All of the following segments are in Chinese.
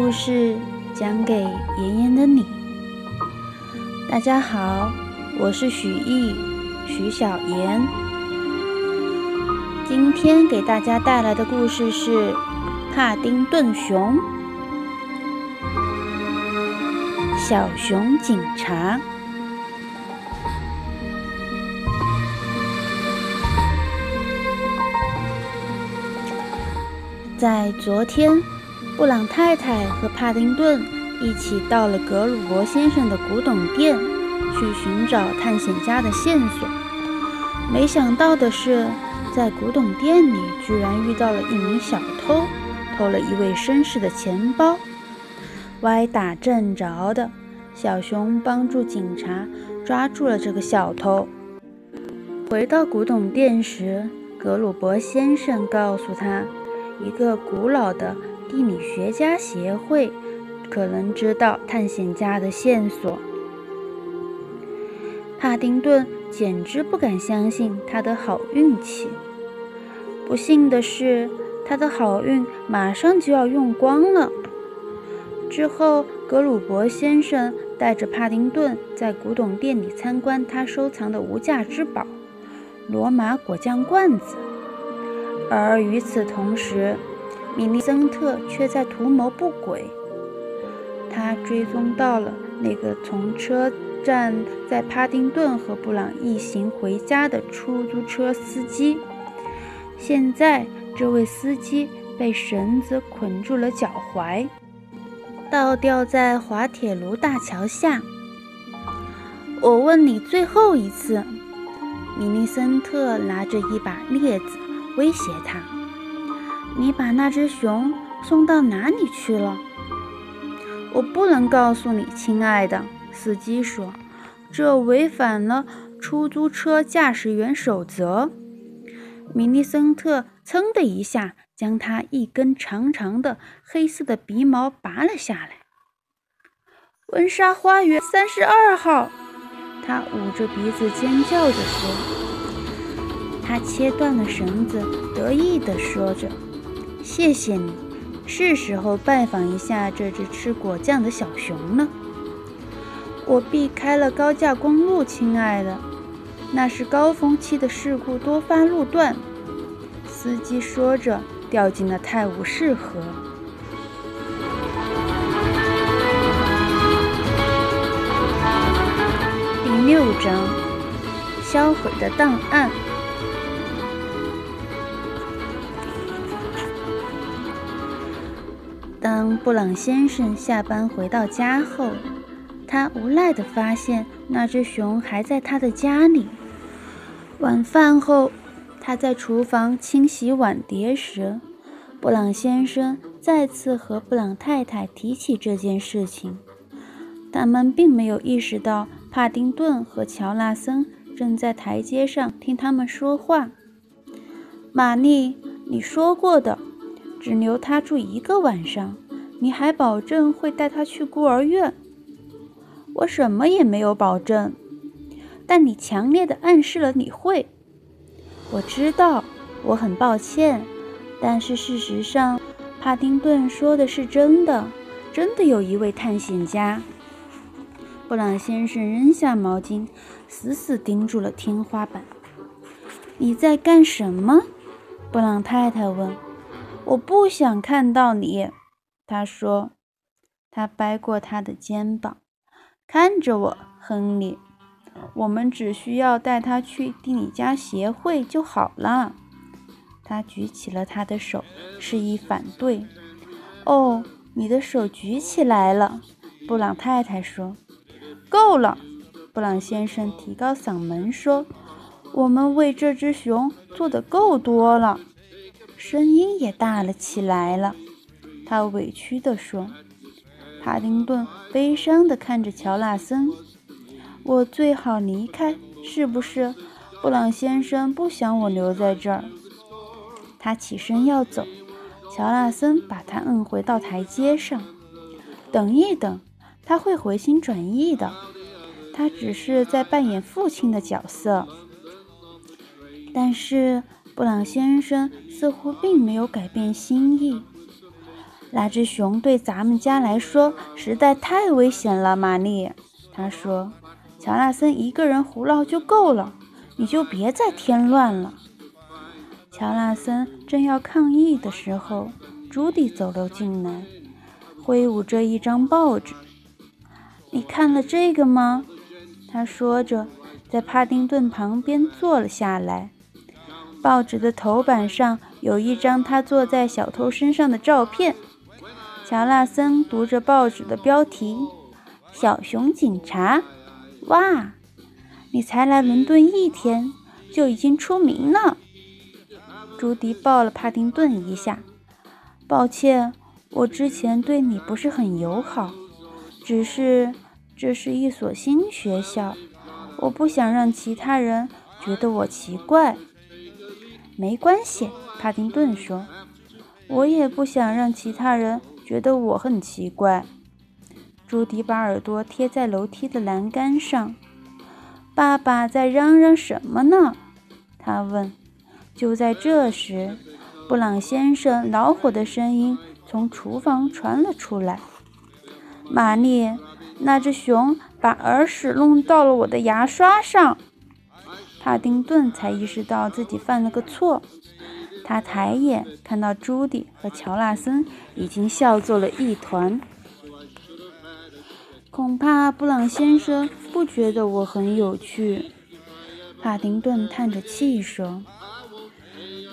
故事讲给炎炎的你。大家好，我是许艺，许小妍。今天给大家带来的故事是《帕丁顿熊》。小熊警察。在昨天，布朗太太和帕丁顿一起到了格鲁伯先生的古董店，去寻找探险家的线索。没想到的是，在古董店里居然遇到了一名小偷，偷了一位绅士的钱包。歪打正着的，小熊帮助警察抓住了这个小偷。回到古董店时，格鲁伯先生告诉他。一个古老的地理学家协会可能知道探险家的线索。帕丁顿简直不敢相信他的好运气。不幸的是，他的好运马上就要用光了。之后，格鲁伯先生带着帕丁顿在古董店里参观他收藏的无价之宝——罗马果酱罐子。而与此同时，米利森特却在图谋不轨。他追踪到了那个从车站在帕丁顿和布朗一行回家的出租车司机。现在，这位司机被绳子捆住了脚踝，倒吊在滑铁卢大桥下。我问你最后一次，米利森特拿着一把镊子。威胁他：“你把那只熊送到哪里去了？”我不能告诉你，亲爱的。司机说：“这违反了出租车驾驶员守则。”米利森特噌的一下将他一根长长的黑色的鼻毛拔了下来。温莎花园三十二号，他捂着鼻子尖叫着说。他切断了绳子，得意地说着：“谢谢你，是时候拜访一下这只吃果酱的小熊了。”我避开了高架公路，亲爱的，那是高峰期的事故多发路段。司机说着，掉进了泰晤士河。第六章：销毁的档案。当布朗先生下班回到家后，他无奈地发现那只熊还在他的家里。晚饭后，他在厨房清洗碗碟时，布朗先生再次和布朗太太提起这件事情。他们并没有意识到帕丁顿和乔纳森正在台阶上听他们说话。玛丽，你说过的。只留他住一个晚上，你还保证会带他去孤儿院？我什么也没有保证，但你强烈的暗示了你会。我知道，我很抱歉，但是事实上，帕丁顿说的是真的，真的有一位探险家。布朗先生扔下毛巾，死死盯住了天花板。你在干什么？布朗太太问。我不想看到你，他说。他掰过他的肩膀，看着我，亨利。我们只需要带他去地理家协会就好了。他举起了他的手，示意反对。哦，你的手举起来了，布朗太太说。够了，布朗先生提高嗓门说。我们为这只熊做的够多了。声音也大了起来了，他委屈地说：“帕丁顿悲伤地看着乔纳森，我最好离开，是不是？布朗先生不想我留在这儿。”他起身要走，乔纳森把他摁回到台阶上。“等一等，他会回心转意的，他只是在扮演父亲的角色。”但是。布朗先生似乎并没有改变心意。那只熊对咱们家来说实在太危险了，玛丽。他说：“乔纳森一个人胡闹就够了，你就别再添乱了。”乔纳森正要抗议的时候，朱迪走了进来，挥舞着一张报纸。“你看了这个吗？”他说着，在帕丁顿旁边坐了下来。报纸的头版上有一张他坐在小偷身上的照片。乔纳森读着报纸的标题：“小熊警察。”哇，你才来伦敦一天，就已经出名了。朱迪抱了帕丁顿一下。抱歉，我之前对你不是很友好，只是这是一所新学校，我不想让其他人觉得我奇怪。没关系，帕丁顿说，我也不想让其他人。觉得我很奇怪。朱迪把耳朵贴在楼梯的栏杆上。爸爸在嚷嚷什么呢？他问。就在这时，布朗先生恼火的声音从厨房传了出来：“玛丽，那只熊把耳屎弄到了我的牙刷上。”帕丁顿才意识到自己犯了个错。他抬眼看到朱迪和乔纳森已经笑作了一团。恐怕布朗先生不觉得我很有趣，帕丁顿叹着气说：“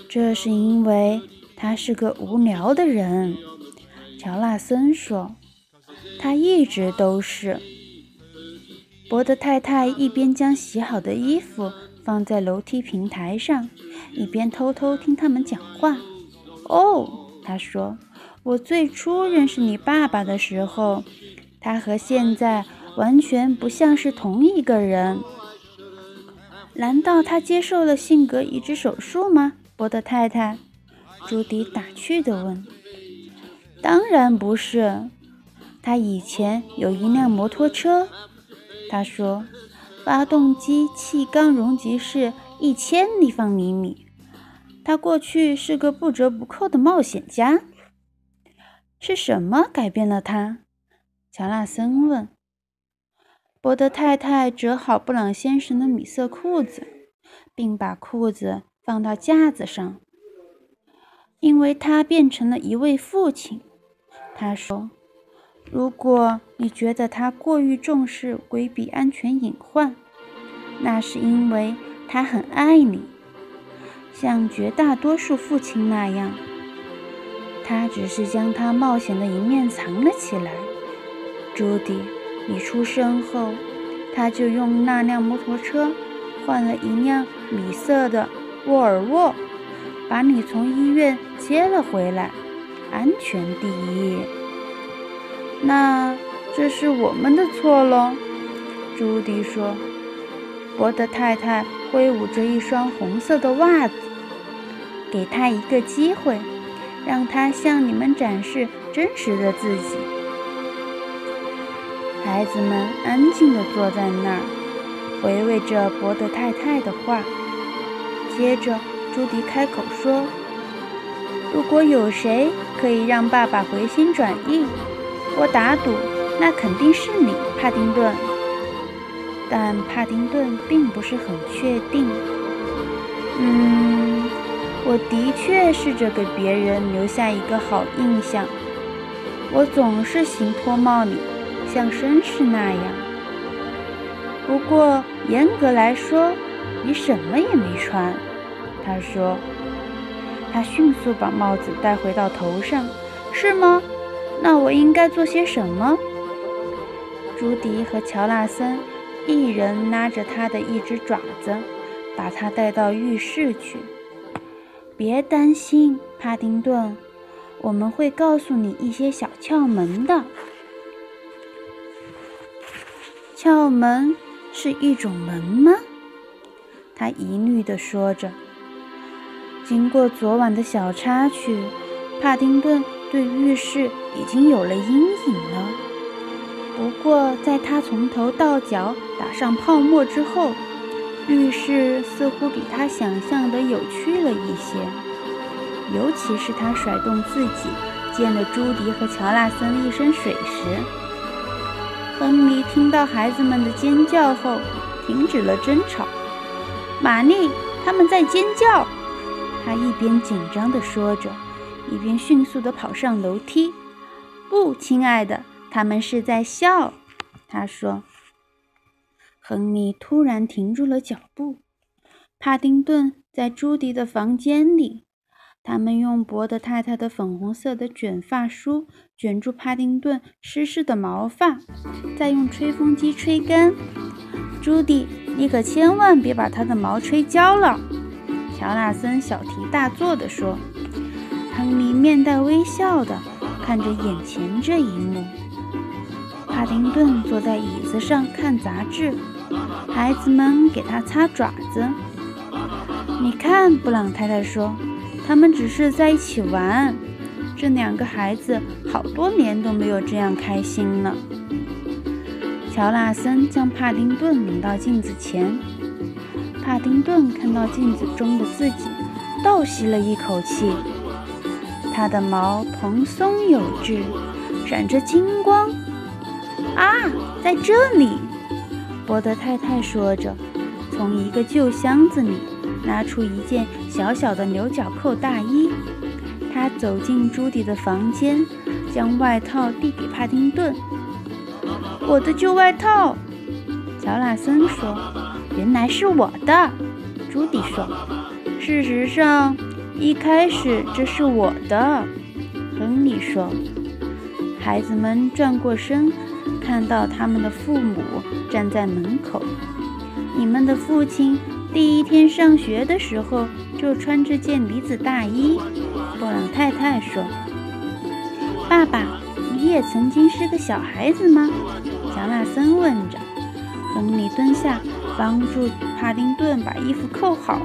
这是因为他是个无聊的人。”乔纳森说：“他一直都是。”伯德太太一边将洗好的衣服。放在楼梯平台上，一边偷偷听他们讲话。哦，他说：“我最初认识你爸爸的时候，他和现在完全不像是同一个人。难道他接受了性格移植手术吗？”伯德太太，朱迪打趣地问。“当然不是，他以前有一辆摩托车。”他说。发动机气缸容积是一千立方厘米。他过去是个不折不扣的冒险家。是什么改变了他？乔纳森问。伯德太太折好布朗先生的米色裤子，并把裤子放到架子上。因为他变成了一位父亲，他说。如果你觉得他过于重视规避安全隐患，那是因为他很爱你，像绝大多数父亲那样。他只是将他冒险的一面藏了起来。朱迪，你出生后，他就用那辆摩托车换了一辆米色的沃尔沃，把你从医院接了回来。安全第一。那这是我们的错喽，朱迪说。伯德太太挥舞着一双红色的袜子，给他一个机会，让他向你们展示真实的自己。孩子们安静地坐在那儿，回味着伯德太太的话。接着，朱迪开口说：“如果有谁可以让爸爸回心转意，”我打赌，那肯定是你，帕丁顿。但帕丁顿并不是很确定。嗯，我的确试着给别人留下一个好印象。我总是行脱帽礼，像绅士那样。不过严格来说，你什么也没穿。他说。他迅速把帽子戴回到头上。是吗？那我应该做些什么？朱迪和乔纳森一人拉着他的一只爪子，把他带到浴室去。别担心，帕丁顿，我们会告诉你一些小窍门的。窍门是一种门吗？他疑虑地说着。经过昨晚的小插曲，帕丁顿。对浴室已经有了阴影了。不过，在他从头到脚打上泡沫之后，浴室似乎比他想象的有趣了一些。尤其是他甩动自己溅了朱迪和乔纳森一身水时，亨利听到孩子们的尖叫后，停止了争吵。玛丽，他们在尖叫！他一边紧张地说着，一边迅速地跑上楼梯。不，亲爱的，他们是在笑。他说。亨利突然停住了脚步。帕丁顿在朱迪的房间里。他们用伯德太太的粉红色的卷发梳卷住帕丁顿湿湿的毛发，再用吹风机吹干。朱迪，你可千万别把他的毛吹焦了！乔纳森小题大做地说。亨利面带微笑地看着眼前这一幕。帕丁顿坐在椅子上看杂志，孩子们给他擦爪子。你看，布朗太太说。他们只是在一起玩，这两个孩子好多年都没有这样开心了。乔纳森将帕丁顿领到镜子前，帕丁顿看到镜子中的自己，倒吸了一口气。他的毛蓬松有致，闪着金光。啊，在这里！伯德太太说着，从一个旧箱子里。拿出一件小小的牛角扣大衣，他走进朱迪的房间，将外套递给帕丁顿。“我的旧外套。”乔纳森说，“原来是我的。”朱迪说，“事实上，一开始这是我的。”亨利说。孩子们转过身，看到他们的父母站在门口。“你们的父亲。”第一天上学的时候就穿这件呢子大衣，布朗太太说：“爸爸，你也曾经是个小孩子吗？”乔纳森问着。亨利蹲下帮助帕丁顿把衣服扣好。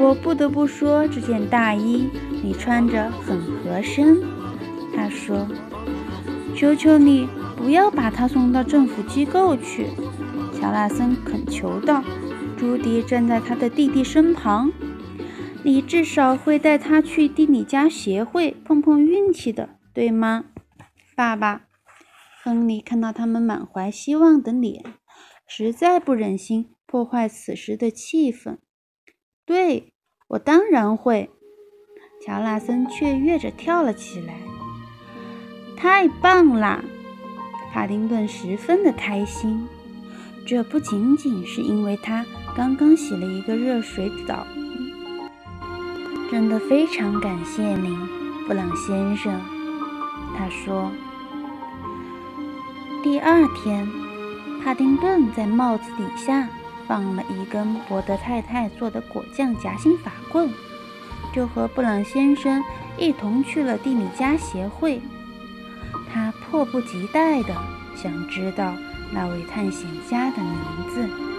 我不得不说，这件大衣你穿着很合身。他说：“求求你不要把它送到政府机构去。”乔纳森恳求道。朱迪站在他的弟弟身旁。你至少会带他去地理家协会碰碰运气的，对吗，爸爸？亨利看到他们满怀希望的脸，实在不忍心破坏此时的气氛。对，我当然会。乔纳森雀跃着跳了起来。太棒啦！帕丁顿十分的开心。这不仅仅是因为他。刚刚洗了一个热水澡，真的非常感谢您，布朗先生。他说。第二天，帕丁顿在帽子底下放了一根博德太太做的果酱夹心法棍，就和布朗先生一同去了地米家协会。他迫不及待地想知道那位探险家的名字。